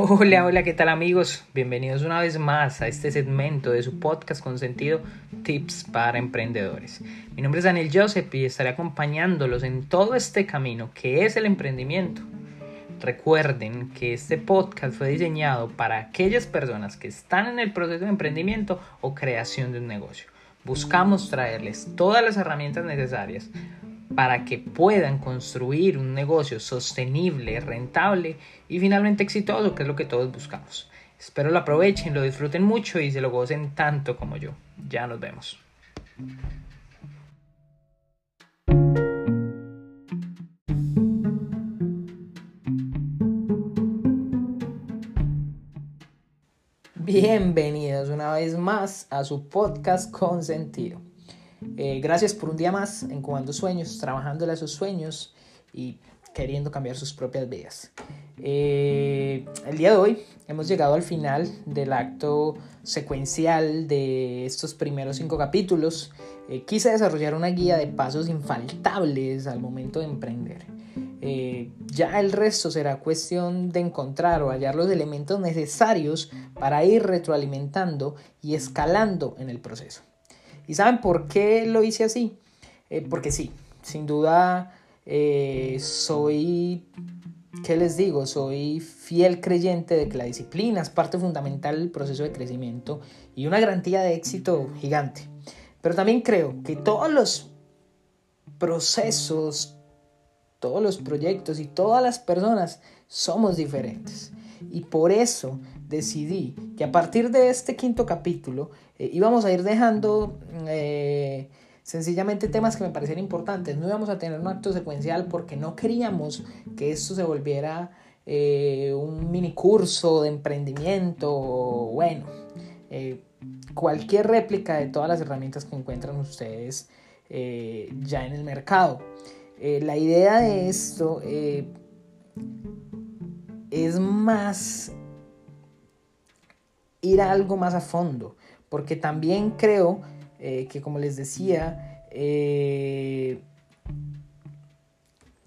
Hola, hola, ¿qué tal amigos? Bienvenidos una vez más a este segmento de su podcast con sentido Tips para Emprendedores. Mi nombre es Daniel Joseph y estaré acompañándolos en todo este camino que es el emprendimiento. Recuerden que este podcast fue diseñado para aquellas personas que están en el proceso de emprendimiento o creación de un negocio. Buscamos traerles todas las herramientas necesarias para que puedan construir un negocio sostenible, rentable y finalmente exitoso, que es lo que todos buscamos. Espero lo aprovechen, lo disfruten mucho y se lo gocen tanto como yo. Ya nos vemos. Bienvenidos una vez más a su podcast con sentido. Eh, gracias por un día más incubando sueños, trabajándole a sus sueños y queriendo cambiar sus propias vidas. Eh, el día de hoy hemos llegado al final del acto secuencial de estos primeros cinco capítulos. Eh, quise desarrollar una guía de pasos infaltables al momento de emprender. ya el resto será cuestión de encontrar o hallar los elementos necesarios para ir retroalimentando y escalando en el proceso. ¿Y saben por qué lo hice así? Eh, porque sí, sin duda eh, soy, ¿qué les digo? Soy fiel creyente de que la disciplina es parte fundamental del proceso de crecimiento y una garantía de éxito gigante. Pero también creo que todos los procesos, todos los proyectos y todas las personas somos diferentes. Y por eso decidí que a partir de este quinto capítulo eh, íbamos a ir dejando eh, sencillamente temas que me parecían importantes. No íbamos a tener un acto secuencial porque no queríamos que esto se volviera eh, un mini curso de emprendimiento. Bueno, cualquier réplica de todas las herramientas que encuentran ustedes ya en el mercado. la idea de esto es más ir a algo más a fondo, porque también creo eh, que como les decía, eh,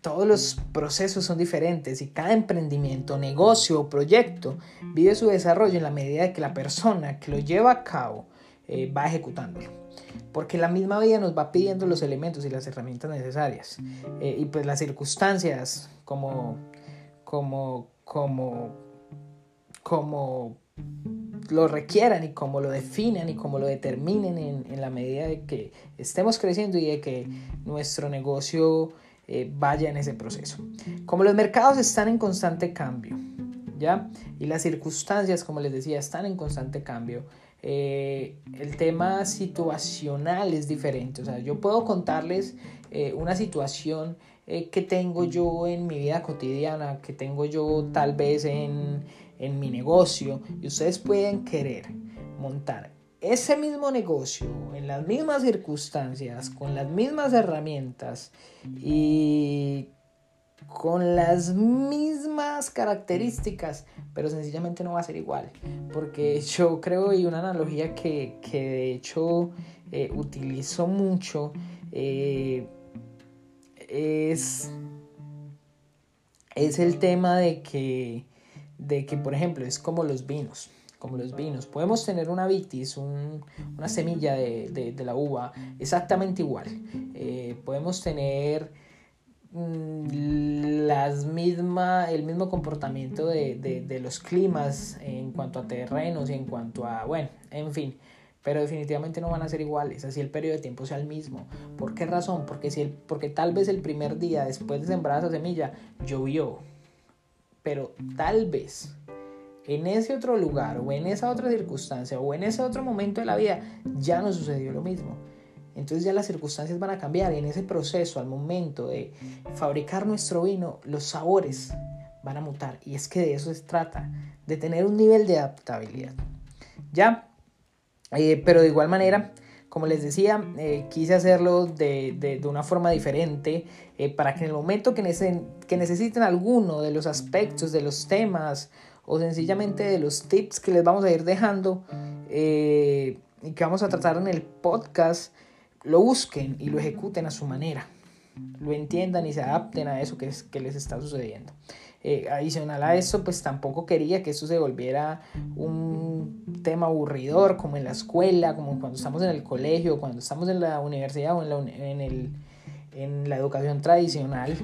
todos los procesos son diferentes y cada emprendimiento, negocio o proyecto vive su desarrollo en la medida que la persona que lo lleva a cabo eh, va ejecutándolo. Porque la misma vida nos va pidiendo los elementos y las herramientas necesarias. y pues las circunstancias como, como, como, como lo requieran y como lo definan y como lo determinen en, la medida de que estemos creciendo y de que nuestro negocio eh, vaya en ese proceso. Como los mercados están en constante cambio, ¿ya? Y las circunstancias, como les decía, están en constante cambio. Eh, el tema situacional es diferente. O sea, yo puedo contarles eh, una situación que tengo yo en mi vida cotidiana, que tengo yo tal vez en en mi negocio y ustedes pueden querer montar ese mismo negocio en las mismas circunstancias, con las mismas herramientas y con las mismas características, pero sencillamente no va a ser igual. Porque yo creo y una analogía que, de hecho eh, utilizo mucho eh, es, es el tema de que de que, por ejemplo, es como los vinos, como los vinos. Podemos tener una vitis, una semilla de, la uva, exactamente igual. Eh, podemos tener mm, las misma, el mismo comportamiento de, los climas en cuanto a terrenos y en cuanto a, bueno, en fin. Pero definitivamente no van a ser iguales, así el periodo de tiempo sea el mismo. ¿Por qué razón? Porque, si el, porque tal vez el primer día después de sembrar esa semilla llovió pero tal vez en ese otro lugar o en esa otra circunstancia o en ese otro momento de la vida ya no sucedió lo mismo. Entonces ya las circunstancias van a cambiar y en ese proceso, al momento de fabricar nuestro vino, los sabores van a mutar. Y es que de eso se trata, de tener un nivel de adaptabilidad. ¿Ya? Eh, pero de igual manera, como les decía, eh, quise hacerlo de, una forma diferente eh, para que en el momento que, que necesiten alguno de los aspectos, de los temas o sencillamente de los tips que les vamos a ir dejando eh, y que vamos a tratar en el podcast, lo busquen y lo ejecuten a su manera. lo entiendan y se adapten a eso que, es, que les está sucediendo. Eh, adicional a eso, pues tampoco quería que esto se volviera un tema aburridor como en la escuela, como cuando estamos en el colegio, cuando estamos en la universidad o en la, en el, en la educación tradicional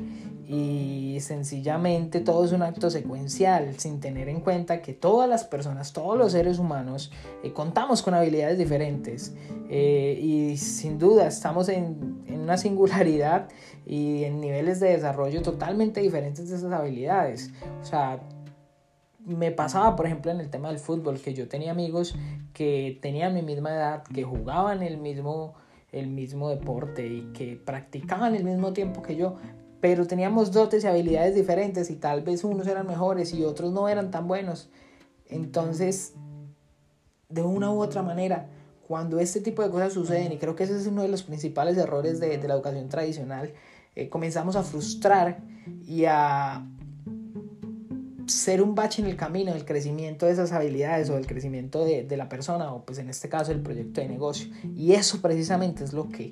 y sencillamente todo es un acto secuencial sin tener en cuenta que todas las personas, todos los seres humanos eh, contamos con habilidades diferentes eh, y sin duda estamos en, en, una singularidad y en niveles de desarrollo totalmente diferentes de esas habilidades. O sea, me pasaba por ejemplo en el tema del fútbol que yo tenía amigos que tenían mi misma edad, que jugaban el mismo el mismo deporte y que practicaban el mismo tiempo que yo, pero teníamos dotes y habilidades diferentes y tal vez unos eran mejores y otros no eran tan buenos. Entonces, de una u otra manera, cuando este tipo de cosas suceden, y creo que ese es uno de los principales errores de, la educación tradicional, eh, comenzamos a frustrar y a ser un bache en el camino del crecimiento de esas habilidades o del crecimiento de, de la persona o pues en este caso el proyecto de negocio. Y eso precisamente es lo que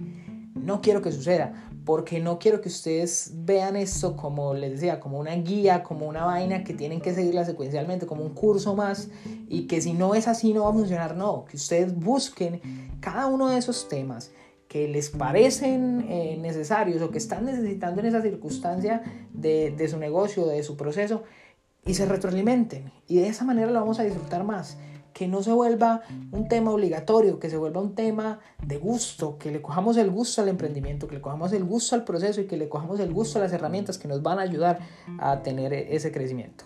no quiero que suceda porque no quiero que ustedes vean esto como les decía, como una guía, como una vaina que tienen que seguirla secuencialmente, como un curso más y que si no es así no va a funcionar, no, que ustedes busquen cada uno de esos temas que les parecen eh, necesarios o que están necesitando en esa circunstancia de, de su negocio, de su proceso y se retroalimenten. Y de esa manera lo vamos a disfrutar más que no se vuelva un tema obligatorio, que se vuelva un tema de gusto, que le cojamos el gusto al emprendimiento, que le cojamos el gusto al proceso y que le cojamos el gusto a las herramientas que nos van a ayudar a tener ese crecimiento.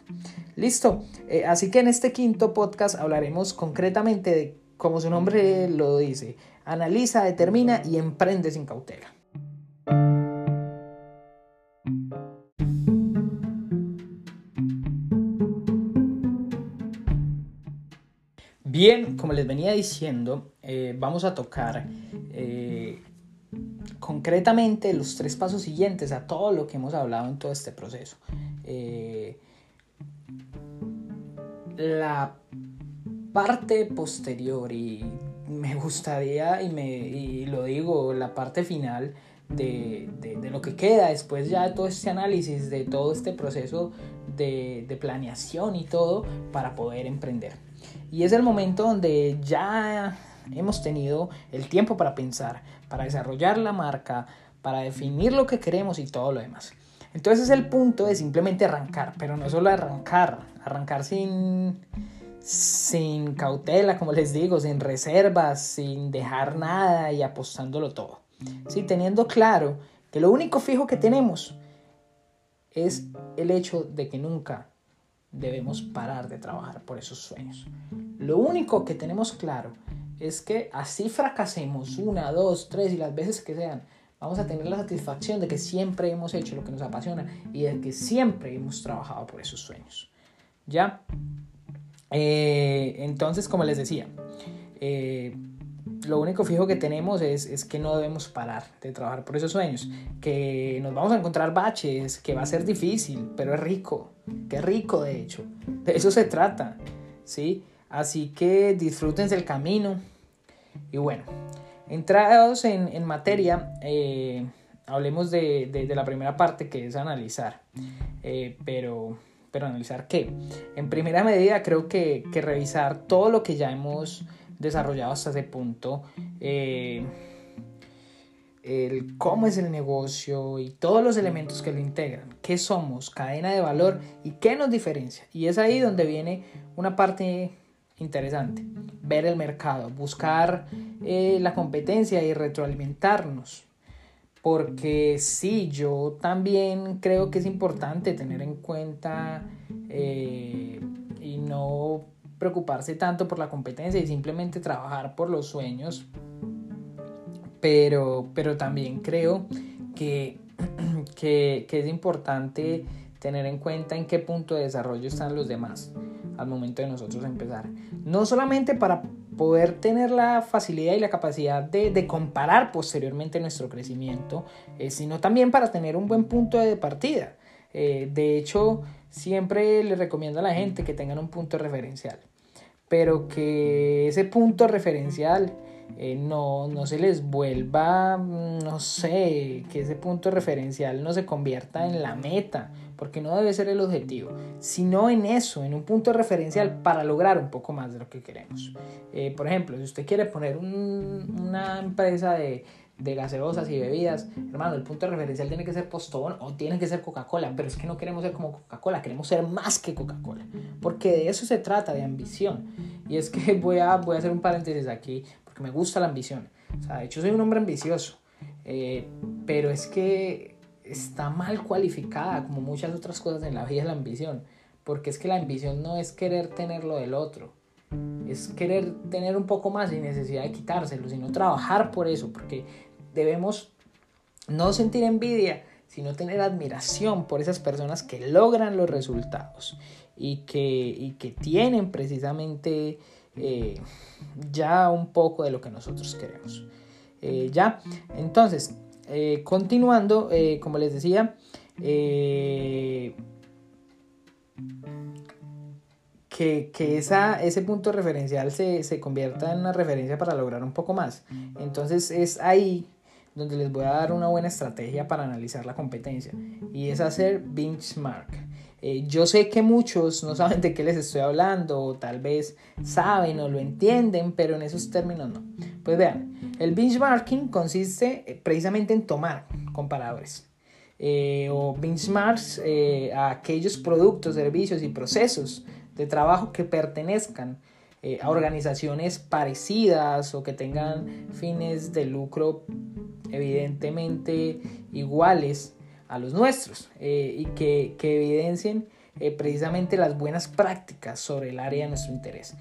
Listo, eh, así que en este quinto podcast hablaremos concretamente de, como su nombre lo dice, analiza, determina y emprende sin cautela. Bien, como les venía diciendo, eh, vamos a tocar eh, concretamente los tres pasos siguientes a todo lo que hemos hablado en todo este proceso. Eh, la parte posterior y me gustaría, y, me, lo digo, la parte final de, lo que queda después ya de todo este análisis, de todo este proceso de planeación y todo para poder emprender. Y es el momento donde ya hemos tenido el tiempo para pensar, para desarrollar la marca, para definir lo que queremos y todo lo demás. Entonces es el punto de simplemente arrancar, pero no solo arrancar, arrancar sin, sin cautela, como les digo, sin reservas, sin dejar nada y apostándolo todo. Sí, teniendo claro que lo único fijo que tenemos es el hecho de que nunca debemos parar de trabajar por esos sueños. Lo único que tenemos claro es que así fracasemos una, dos, tres y las veces que sean, vamos a tener la satisfacción de que siempre hemos hecho lo que nos apasiona y de que siempre hemos trabajado por esos sueños. ¿Ya? Eh, entonces, como les decía, eh, lo único fijo que tenemos es, es, que no debemos parar de trabajar por esos sueños, que nos vamos a encontrar baches, que va a ser difícil, pero es rico, que rico de hecho, de eso se trata, ¿sí? Así que disfrútense el camino y bueno, entrados en, en materia, eh, hablemos de, de, la primera parte que es analizar, eh, pero, pero analizar qué. En primera medida creo que, que revisar todo lo que ya hemos desarrollado hasta ese punto. Eh, el cómo es el negocio y todos los elementos que lo integran, qué somos, cadena de valor y qué nos diferencia. Y es ahí donde viene una parte interesante, ver el mercado, buscar eh, la competencia y retroalimentarnos. Porque sí, yo también creo que es importante tener en cuenta eh, y no preocuparse tanto por la competencia y simplemente trabajar por los sueños. Pero, pero también creo que, que, que es importante tener en cuenta en qué punto de desarrollo están los demás al momento de nosotros empezar. No solamente para poder tener la facilidad y la capacidad de, de comparar posteriormente nuestro crecimiento, eh, sino también para tener un buen punto de partida. Eh, de hecho, siempre le recomiendo a la gente que tengan un punto referencial, pero que ese punto referencial eh, no, no se les vuelva, mm, no sé, que ese punto referencial no se convierta en la meta, porque no debe ser el objetivo, sino en eso, en un punto referencial para lograr un poco más de lo que queremos. Eh, por ejemplo, si usted quiere poner una empresa de, de gaseosas y bebidas, hermano, el punto referencial tiene que ser Postobón o tiene que ser Coca-Cola, pero es que no queremos ser como Coca-Cola, queremos ser más que Coca-Cola, porque de eso se trata, de ambición. Y es que voy a, voy a hacer un paréntesis aquí, porque me gusta la ambición. O sea, de hecho soy un hombre ambicioso, eh, pero es que está mal cualificada, como muchas otras cosas en la vida, la ambición, porque es que la ambición no es querer tener lo del otro, es querer tener un poco más sin necesidad de quitárselo, sino trabajar por eso, porque debemos no sentir envidia, sino tener admiración por esas personas que logran los resultados y que, que tienen precisamente eh, ya un poco de lo que nosotros queremos. Eh, ya, entonces, eh, continuando, como les decía, que, que esa, ese punto referencial se, se, convierta en una referencia para lograr un poco más. Entonces es ahí donde les voy a dar una buena estrategia para analizar la competencia y es hacer benchmark. Eh, yo sé que muchos no saben de qué les estoy hablando o tal vez saben o lo entienden, pero en esos términos no. Pues vean, el benchmarking consiste eh, precisamente en tomar comparadores. Eh, o benchmarks a aquellos productos, servicios y procesos de trabajo que pertenezcan a organizaciones parecidas o que tengan fines de lucro evidentemente iguales a los nuestros eh, y que, evidencien eh, precisamente las buenas prácticas sobre el área de nuestro interés,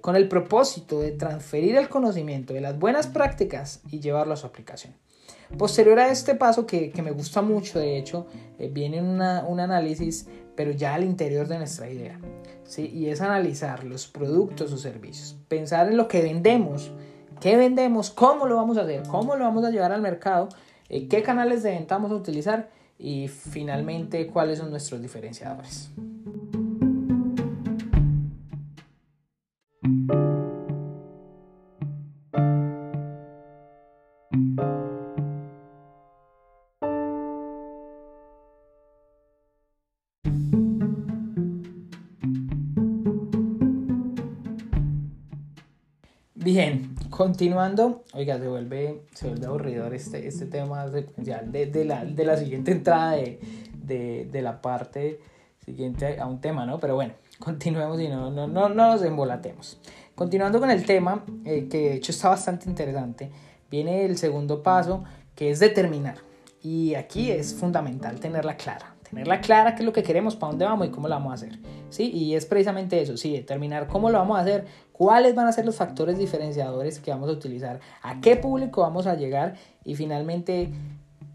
con el propósito de transferir el conocimiento de las buenas prácticas y llevarlo a su aplicación. Posterior a este paso, que, me gusta mucho, de hecho, viene un análisis pero ya al interior de nuestra idea. ¿sí? Y es analizar los productos o servicios, pensar en lo que vendemos, qué vendemos, cómo lo vamos a hacer, cómo lo vamos a llevar al mercado, eh, qué canales de venta vamos a utilizar y finalmente cuáles son nuestros diferenciadores. Continuando, oiga, se vuelve, se vuelve aburridor este, este tema secuencial de, de, la, de la siguiente entrada de, de, de, la parte siguiente a un tema, ¿no? Pero bueno, continuemos y no, no, no, no nos embolatemos. Continuando con el tema, eh, que de hecho está bastante interesante, viene el segundo paso, que es determinar. Y aquí es fundamental tenerla clara tenerla clara qué es lo que queremos, para dónde vamos y cómo lo vamos a hacer. ¿Sí? Y es precisamente eso, sí, determinar cómo lo vamos a hacer, cuáles van a ser los factores diferenciadores que vamos a utilizar, a qué público vamos a llegar y finalmente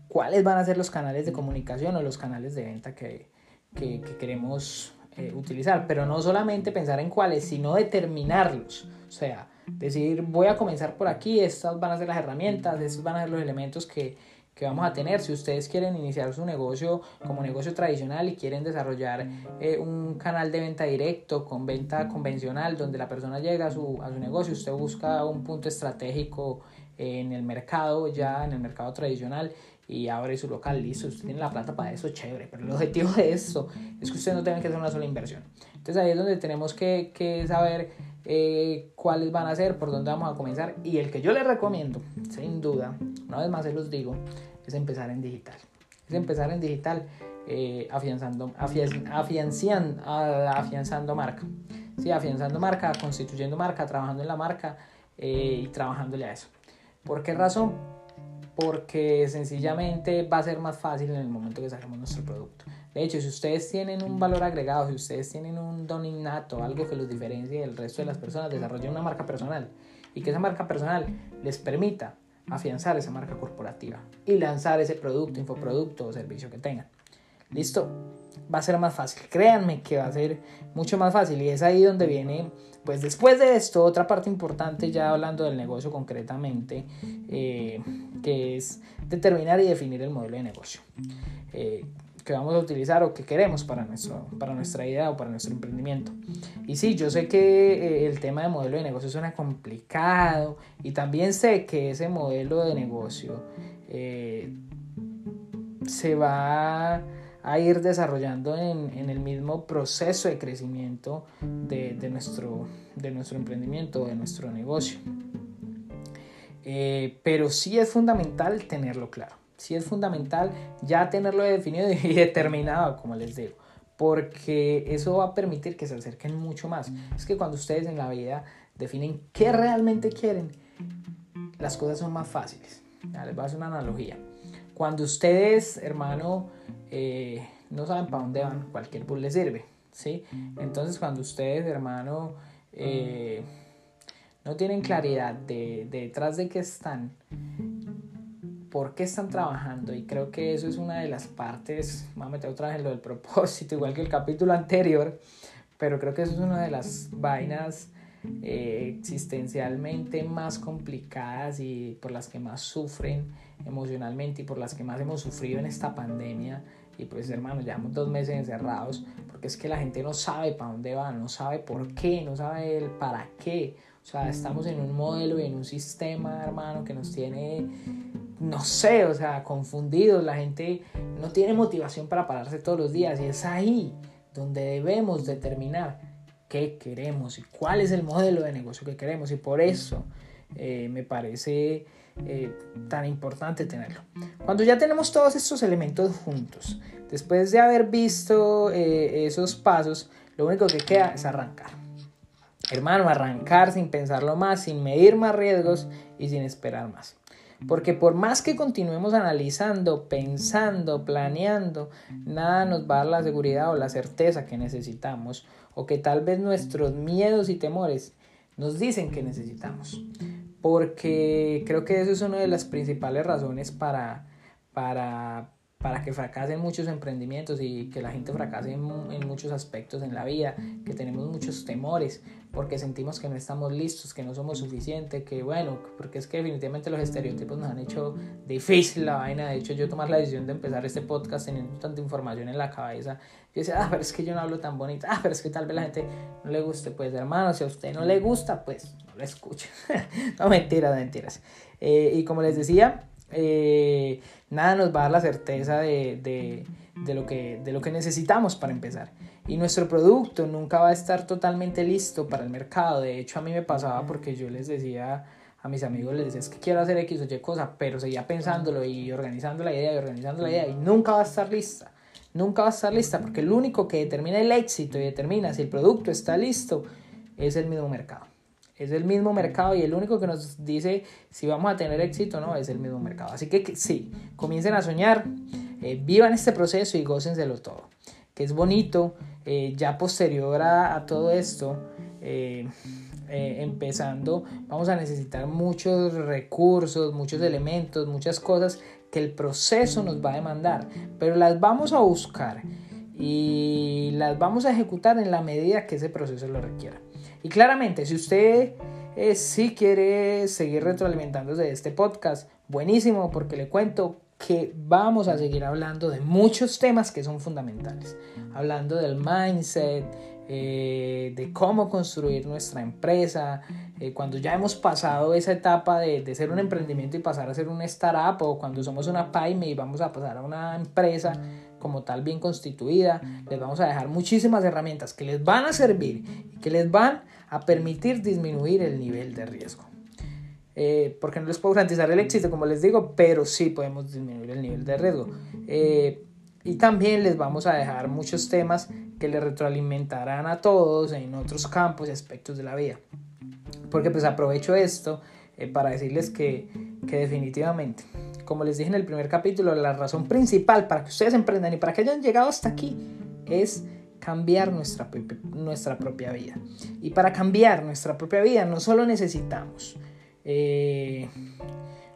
cuáles van a ser los canales de comunicación o los canales de venta que, que, queremos eh, utilizar. Pero no solamente pensar en cuáles, sino determinarlos. O sea, decir, voy a comenzar por aquí, estas van a ser las herramientas, estos van a ser los elementos que, que vamos a tener. Si ustedes quieren iniciar su negocio como negocio tradicional y quieren desarrollar eh, un canal de venta directo con venta convencional donde la persona llega a su, a su negocio, usted busca un punto estratégico en el mercado, ya en el mercado tradicional y abre su local, listo, usted tiene la plata para eso, chévere, pero el objetivo de eso es que usted no tenga que hacer una sola inversión. Entonces ahí es donde tenemos que, que saber eh, cuáles van a ser, por dónde vamos a comenzar. Y el que yo les recomiendo, sin duda, una vez más se los digo, es empezar en digital. Es empezar en digital eh, afianzando, afianciando, afianzando marca. Sí, afianzando marca, constituyendo marca, trabajando en la marca eh, y trabajándole a eso. ¿Por qué razón? Porque sencillamente va a ser más fácil en el momento que saquemos nuestro producto. De hecho, si ustedes tienen un valor agregado, si ustedes tienen un don innato, algo que los diferencie del resto de las personas, desarrollen una marca personal y que esa marca personal les permita afianzar esa marca corporativa y lanzar ese producto, infoproducto o servicio que tengan. ¿Listo? Va a ser más fácil. Créanme que va a ser mucho más fácil y es ahí donde viene, pues después de esto, otra parte importante ya hablando del negocio concretamente, eh, que es determinar y definir el modelo de negocio. Eh, que vamos a utilizar o que queremos para, nuestro, para nuestra idea o para nuestro emprendimiento. Y sí, yo sé que eh, el tema de modelo de negocio suena complicado y también sé que ese modelo de negocio eh, se va a ir desarrollando en, el mismo proceso de crecimiento de, nuestro, de nuestro emprendimiento, de nuestro negocio. Eh, pero sí es fundamental tenerlo claro sí es fundamental ya tenerlo definido y determinado, como les digo, porque eso va a permitir que se acerquen mucho más. Es que cuando ustedes en la vida definen qué realmente quieren, las cosas son más fáciles. les voy a hacer una analogía. Cuando ustedes, hermano, eh, no saben para dónde van, cualquier bus les sirve. ¿sí? Entonces, cuando ustedes, hermano, eh, no tienen claridad de, de detrás de qué están, por qué están trabajando y creo que eso es una de las partes, vamos a meter otra vez en lo del propósito, igual que el capítulo anterior, pero creo que eso es una de las vainas eh, existencialmente más complicadas y por las que más sufren emocionalmente y por las que más hemos sufrido en esta pandemia. Y pues hermano, llevamos dos meses encerrados porque es que la gente no sabe para dónde va, no sabe por qué, no sabe el para qué. O sea, estamos en un modelo y en un sistema, hermano, que nos tiene no sé, o sea, confundidos, la gente no tiene motivación para pararse todos los días y es ahí donde debemos determinar qué queremos y cuál es el modelo de negocio que queremos y por eso eh, me parece eh, tan importante tenerlo. Cuando ya tenemos todos estos elementos juntos, después de haber visto eh, esos pasos, lo único que queda es arrancar. Hermano, arrancar sin pensarlo más, sin medir más riesgos y sin esperar más. Porque por más que continuemos analizando, pensando, planeando, nada nos va a dar la seguridad o la certeza que necesitamos o que tal vez nuestros miedos y temores nos dicen que necesitamos. Porque creo que eso es una de las principales razones para, para, para que fracasen muchos emprendimientos y que la gente fracase en, muchos aspectos en la vida, que tenemos muchos temores, porque sentimos que no estamos listos, que no somos suficientes, que bueno, porque es que definitivamente los estereotipos nos han hecho difícil la vaina. De hecho, yo tomar la decisión de empezar este podcast teniendo tanta información en la cabeza, yo decía, ah, pero es que yo no hablo tan bonito, ah, pero es que tal vez la gente no le guste, pues hermano, si a usted no le gusta, pues no lo escuche. no, mentiras, mentiras. Eh, y como les decía, eh, nada nos va a dar la certeza de, lo que, de lo que necesitamos para empezar. Y nuestro producto nunca va a estar totalmente listo para el mercado. De hecho, a mí me pasaba porque yo les decía a mis amigos, les decía, es que quiero hacer X o Y cosa, pero seguía pensándolo y organizando la idea y organizando la idea y nunca va a estar lista. Nunca va a estar lista porque lo único que determina el éxito y determina si el producto está listo es el mismo mercado. Es el mismo mercado y el único que nos dice si vamos a tener éxito o no es el mismo mercado. Así que sí, comiencen a soñar, eh, vivan este proceso y gócenselo todo. Que es bonito, eh, ya posterior a, todo esto, eh, empezando, vamos a necesitar muchos recursos, muchos elementos, muchas cosas que el proceso nos va a demandar, pero las vamos a buscar y las vamos a ejecutar en la medida que ese proceso lo requiera. Y claramente, si usted eh, sí quiere seguir retroalimentándose de este podcast, buenísimo, porque le cuento que vamos a seguir hablando de muchos temas que son fundamentales. Hablando del mindset, eh, de cómo construir nuestra empresa, eh, cuando ya hemos pasado esa etapa de, de, ser un emprendimiento y pasar a ser una startup, o cuando somos una pyme y vamos a pasar a una empresa como tal bien constituida, les vamos a dejar muchísimas herramientas que les van a servir y que les van a permitir disminuir el nivel de riesgo. Eh, porque no les puedo garantizar el éxito, como les digo, pero sí podemos disminuir el nivel de riesgo. Eh, y también les vamos a dejar muchos temas que les retroalimentarán a todos en otros campos y aspectos de la vida. Porque pues aprovecho esto eh, para decirles que, que definitivamente, como les dije en el primer capítulo, la razón principal para que ustedes emprendan y para que hayan llegado hasta aquí es cambiar nuestra, nuestra propia vida. Y para cambiar nuestra propia vida no solo necesitamos eh,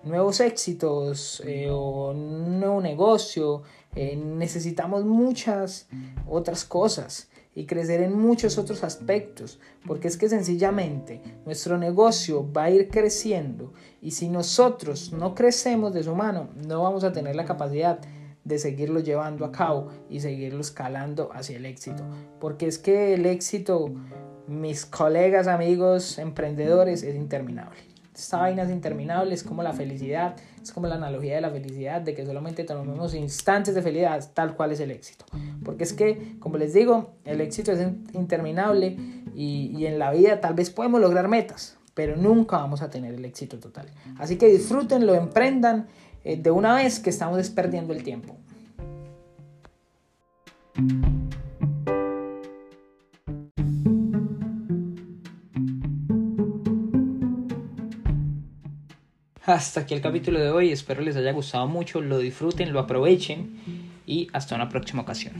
nuevos éxitos eh, o un nuevo negocio, eh, necesitamos muchas otras cosas y crecer en muchos otros aspectos, porque es que sencillamente nuestro negocio va a ir creciendo y si nosotros no crecemos de su mano, no vamos a tener la capacidad de seguirlo llevando a cabo y seguirlo escalando hacia el éxito. Porque es que el éxito, mis colegas, amigos, emprendedores, es interminable. Esta vaina es interminable, es como la felicidad, es como la analogía de la felicidad, de que solamente tomemos instantes de felicidad, tal cual es el éxito. Porque es que, como les digo, el éxito es interminable y, y en la vida tal vez podemos lograr metas, pero nunca vamos a tener el éxito total. Así que disfrútenlo, emprendan eh, de una vez que estamos desperdiendo el tiempo. Hasta aquí el capítulo de hoy, espero les haya gustado mucho, lo disfruten, lo aprovechen y hasta una próxima ocasión.